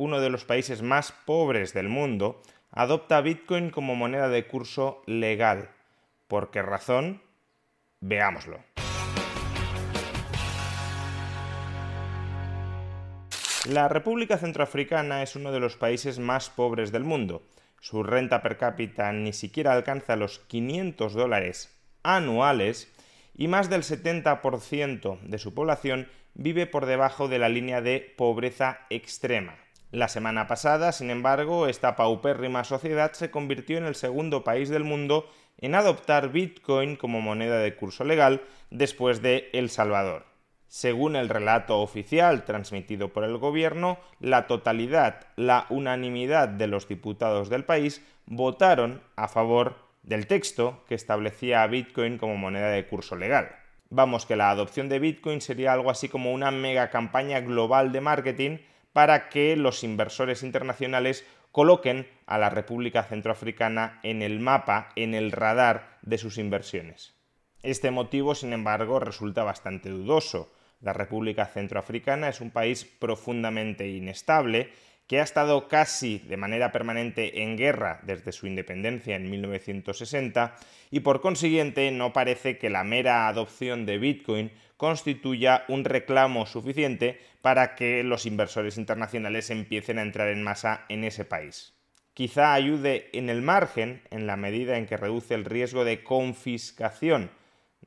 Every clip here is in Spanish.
uno de los países más pobres del mundo, adopta Bitcoin como moneda de curso legal. ¿Por qué razón? Veámoslo. La República Centroafricana es uno de los países más pobres del mundo. Su renta per cápita ni siquiera alcanza los 500 dólares anuales y más del 70% de su población vive por debajo de la línea de pobreza extrema. La semana pasada, sin embargo, esta paupérrima sociedad se convirtió en el segundo país del mundo en adoptar Bitcoin como moneda de curso legal después de El Salvador. Según el relato oficial transmitido por el gobierno, la totalidad, la unanimidad de los diputados del país votaron a favor del texto que establecía a Bitcoin como moneda de curso legal. Vamos, que la adopción de Bitcoin sería algo así como una mega campaña global de marketing para que los inversores internacionales coloquen a la República Centroafricana en el mapa, en el radar de sus inversiones. Este motivo, sin embargo, resulta bastante dudoso. La República Centroafricana es un país profundamente inestable que ha estado casi de manera permanente en guerra desde su independencia en 1960 y por consiguiente no parece que la mera adopción de Bitcoin constituya un reclamo suficiente para que los inversores internacionales empiecen a entrar en masa en ese país. Quizá ayude en el margen en la medida en que reduce el riesgo de confiscación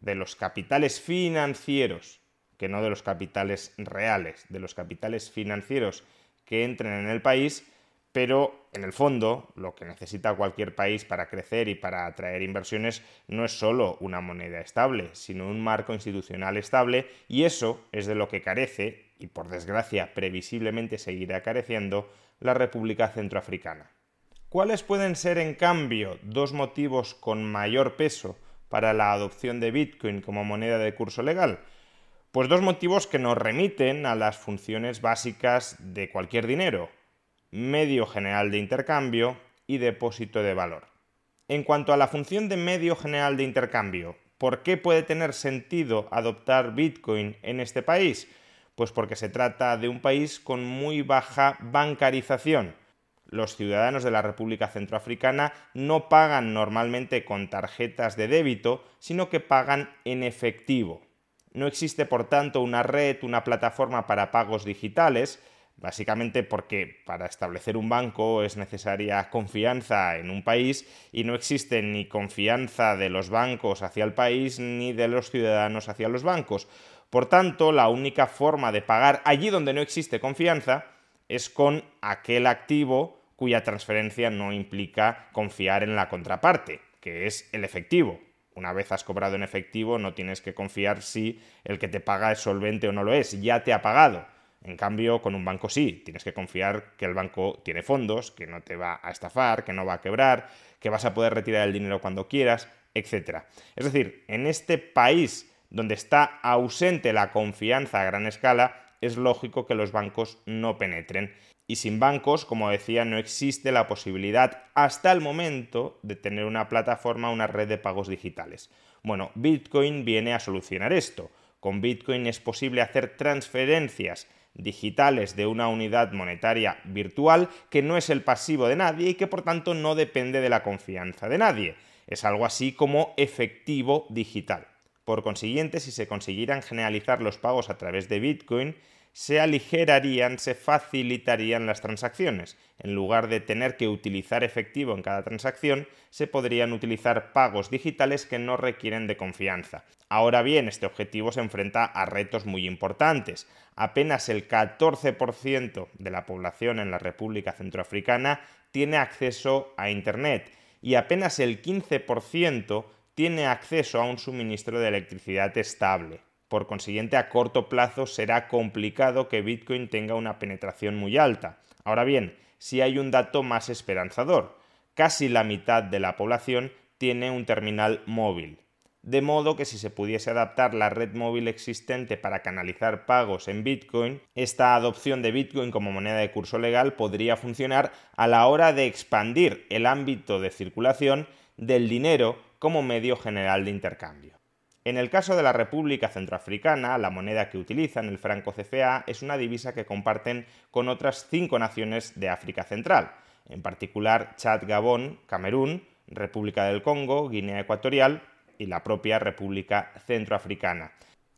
de los capitales financieros que no de los capitales reales, de los capitales financieros que entren en el país, pero en el fondo lo que necesita cualquier país para crecer y para atraer inversiones no es solo una moneda estable, sino un marco institucional estable y eso es de lo que carece, y por desgracia previsiblemente seguirá careciendo, la República Centroafricana. ¿Cuáles pueden ser, en cambio, dos motivos con mayor peso para la adopción de Bitcoin como moneda de curso legal? Pues dos motivos que nos remiten a las funciones básicas de cualquier dinero, medio general de intercambio y depósito de valor. En cuanto a la función de medio general de intercambio, ¿por qué puede tener sentido adoptar Bitcoin en este país? Pues porque se trata de un país con muy baja bancarización. Los ciudadanos de la República Centroafricana no pagan normalmente con tarjetas de débito, sino que pagan en efectivo. No existe, por tanto, una red, una plataforma para pagos digitales, básicamente porque para establecer un banco es necesaria confianza en un país y no existe ni confianza de los bancos hacia el país ni de los ciudadanos hacia los bancos. Por tanto, la única forma de pagar allí donde no existe confianza es con aquel activo cuya transferencia no implica confiar en la contraparte, que es el efectivo. Una vez has cobrado en efectivo, no tienes que confiar si el que te paga es solvente o no lo es, ya te ha pagado. En cambio, con un banco sí, tienes que confiar que el banco tiene fondos, que no te va a estafar, que no va a quebrar, que vas a poder retirar el dinero cuando quieras, etc. Es decir, en este país donde está ausente la confianza a gran escala, es lógico que los bancos no penetren. Y sin bancos, como decía, no existe la posibilidad hasta el momento de tener una plataforma, una red de pagos digitales. Bueno, Bitcoin viene a solucionar esto. Con Bitcoin es posible hacer transferencias digitales de una unidad monetaria virtual que no es el pasivo de nadie y que por tanto no depende de la confianza de nadie. Es algo así como efectivo digital. Por consiguiente, si se consiguieran generalizar los pagos a través de Bitcoin, se aligerarían, se facilitarían las transacciones. En lugar de tener que utilizar efectivo en cada transacción, se podrían utilizar pagos digitales que no requieren de confianza. Ahora bien, este objetivo se enfrenta a retos muy importantes. Apenas el 14% de la población en la República Centroafricana tiene acceso a Internet y apenas el 15% tiene acceso a un suministro de electricidad estable. Por consiguiente, a corto plazo será complicado que Bitcoin tenga una penetración muy alta. Ahora bien, si hay un dato más esperanzador. Casi la mitad de la población tiene un terminal móvil. De modo que si se pudiese adaptar la red móvil existente para canalizar pagos en Bitcoin, esta adopción de Bitcoin como moneda de curso legal podría funcionar a la hora de expandir el ámbito de circulación del dinero como medio general de intercambio. En el caso de la República Centroafricana, la moneda que utilizan, el franco CFA, es una divisa que comparten con otras cinco naciones de África Central, en particular Chad, Gabón, Camerún, República del Congo, Guinea Ecuatorial y la propia República Centroafricana.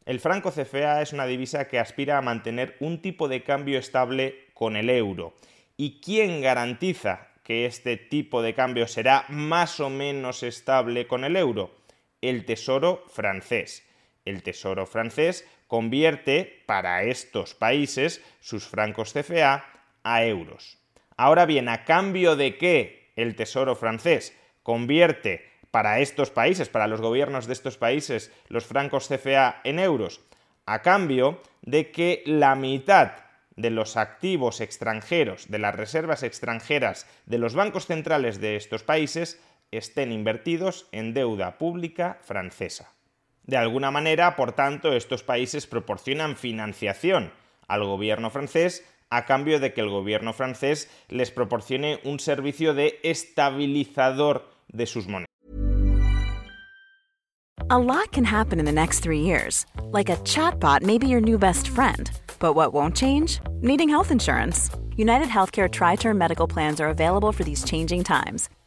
El franco CFA es una divisa que aspira a mantener un tipo de cambio estable con el euro. ¿Y quién garantiza que este tipo de cambio será más o menos estable con el euro? El Tesoro francés. El Tesoro francés convierte para estos países sus francos CFA a euros. Ahora bien, ¿a cambio de qué el Tesoro francés convierte para estos países, para los gobiernos de estos países, los francos CFA en euros? A cambio de que la mitad de los activos extranjeros, de las reservas extranjeras de los bancos centrales de estos países estén invertidos en deuda pública francesa. De alguna manera, por tanto, estos países proporcionan financiación al gobierno francés a cambio de que el gobierno francés les proporcione un servicio de estabilizador de sus monedas. A lot can happen in the next three years. Like a chatbot may be your new best friend. But what won't change? Needing health insurance. United Healthcare Tri Term Medical Plans are available for these changing times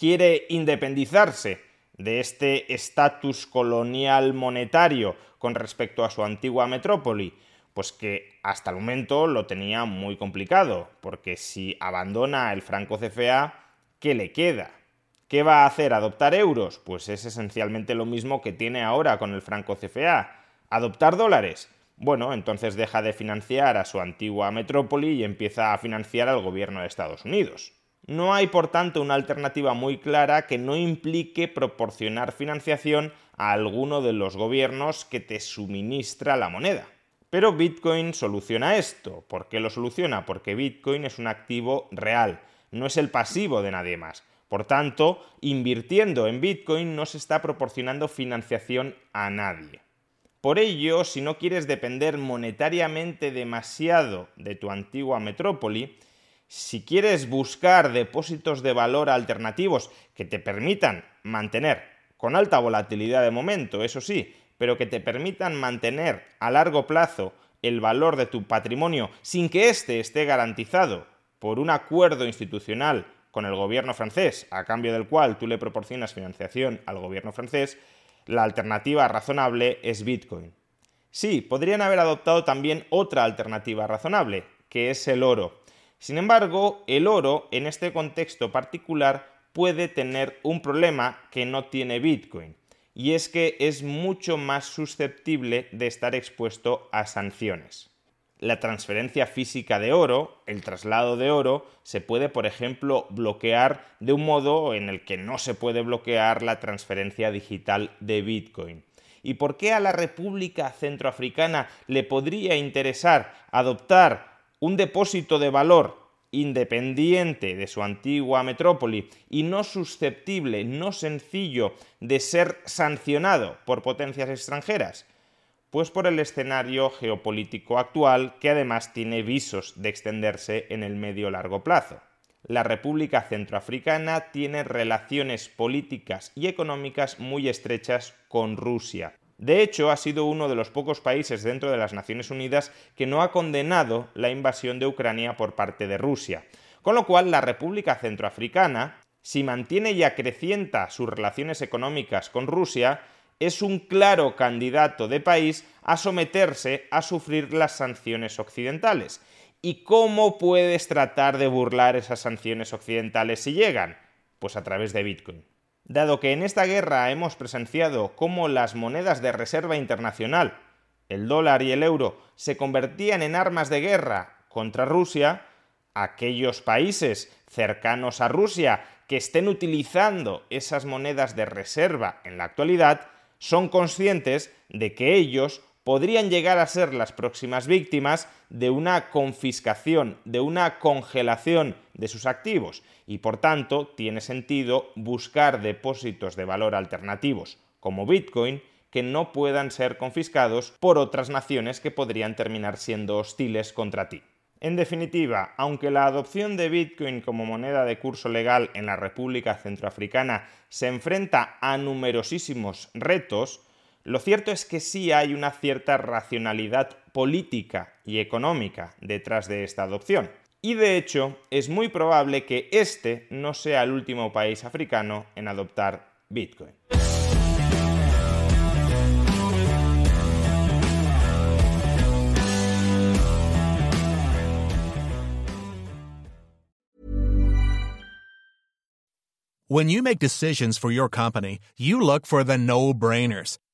quiere independizarse de este estatus colonial monetario con respecto a su antigua metrópoli? Pues que hasta el momento lo tenía muy complicado, porque si abandona el franco CFA, ¿qué le queda? ¿Qué va a hacer? ¿Adoptar euros? Pues es esencialmente lo mismo que tiene ahora con el franco CFA. ¿Adoptar dólares? Bueno, entonces deja de financiar a su antigua metrópoli y empieza a financiar al gobierno de Estados Unidos. No hay, por tanto, una alternativa muy clara que no implique proporcionar financiación a alguno de los gobiernos que te suministra la moneda. Pero Bitcoin soluciona esto. ¿Por qué lo soluciona? Porque Bitcoin es un activo real, no es el pasivo de nadie más. Por tanto, invirtiendo en Bitcoin no se está proporcionando financiación a nadie. Por ello, si no quieres depender monetariamente demasiado de tu antigua metrópoli, si quieres buscar depósitos de valor alternativos que te permitan mantener, con alta volatilidad de momento, eso sí, pero que te permitan mantener a largo plazo el valor de tu patrimonio sin que éste esté garantizado por un acuerdo institucional con el gobierno francés, a cambio del cual tú le proporcionas financiación al gobierno francés, la alternativa razonable es Bitcoin. Sí, podrían haber adoptado también otra alternativa razonable, que es el oro. Sin embargo, el oro, en este contexto particular, puede tener un problema que no tiene Bitcoin, y es que es mucho más susceptible de estar expuesto a sanciones la transferencia física de oro, el traslado de oro, se puede, por ejemplo, bloquear de un modo en el que no se puede bloquear la transferencia digital de Bitcoin. ¿Y por qué a la República Centroafricana le podría interesar adoptar un depósito de valor independiente de su antigua metrópoli y no susceptible, no sencillo de ser sancionado por potencias extranjeras? Pues por el escenario geopolítico actual, que además tiene visos de extenderse en el medio largo plazo. La República Centroafricana tiene relaciones políticas y económicas muy estrechas con Rusia. De hecho, ha sido uno de los pocos países dentro de las Naciones Unidas que no ha condenado la invasión de Ucrania por parte de Rusia. Con lo cual, la República Centroafricana, si mantiene y acrecienta sus relaciones económicas con Rusia, es un claro candidato de país a someterse a sufrir las sanciones occidentales. ¿Y cómo puedes tratar de burlar esas sanciones occidentales si llegan? Pues a través de Bitcoin. Dado que en esta guerra hemos presenciado cómo las monedas de reserva internacional, el dólar y el euro, se convertían en armas de guerra contra Rusia, aquellos países cercanos a Rusia que estén utilizando esas monedas de reserva en la actualidad son conscientes de que ellos podrían llegar a ser las próximas víctimas de una confiscación, de una congelación de sus activos y por tanto tiene sentido buscar depósitos de valor alternativos como Bitcoin que no puedan ser confiscados por otras naciones que podrían terminar siendo hostiles contra ti. En definitiva, aunque la adopción de Bitcoin como moneda de curso legal en la República Centroafricana se enfrenta a numerosísimos retos, lo cierto es que sí hay una cierta racionalidad política y económica detrás de esta adopción. Y de hecho, es muy probable que este no sea el último país africano en adoptar Bitcoin. When you make decisions for your company, you look for the no-brainers.